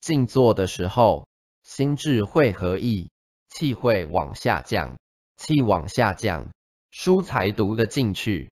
静坐的时候心智会合一气会往下降气往下降书才读得进去